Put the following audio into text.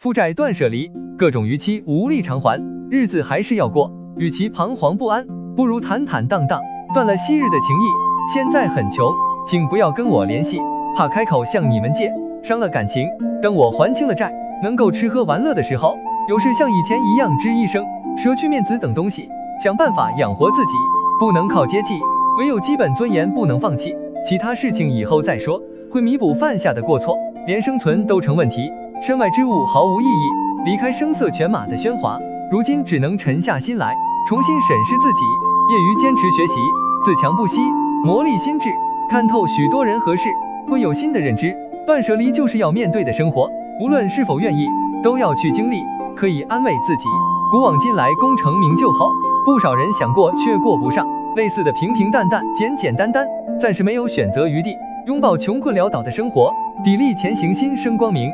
负债断舍离，各种逾期无力偿还，日子。还是要过。与其彷徨不安，不如坦坦荡荡，断了昔日的情谊。现在很穷，请不要跟我联系，怕开口向你们借，伤了感情。等我还清了债，能够吃喝玩乐的时候，有事像以前一样吱一声，舍去面子。等东西，想办法养活自己。不能靠接济，唯有基本尊严不能放弃，其他事情以后再说，会弥补犯下的过错。连生存都成问题，身外之物毫无意义。离开声色犬马的喧哗，如今只能沉下心来。重新审视自己，业余坚持学习，自强不息，磨砺心智，看透许多人和事，会有新的认知。断舍离就是要面对的生活，无论是否愿意，都要去经历，可以安慰自己。古往今来，功成名就后，不少人想过却过不上，类似的平平淡淡、简简单单，暂时没有选择余地，拥抱穷困潦倒的生活，砥砺前行，心生光明。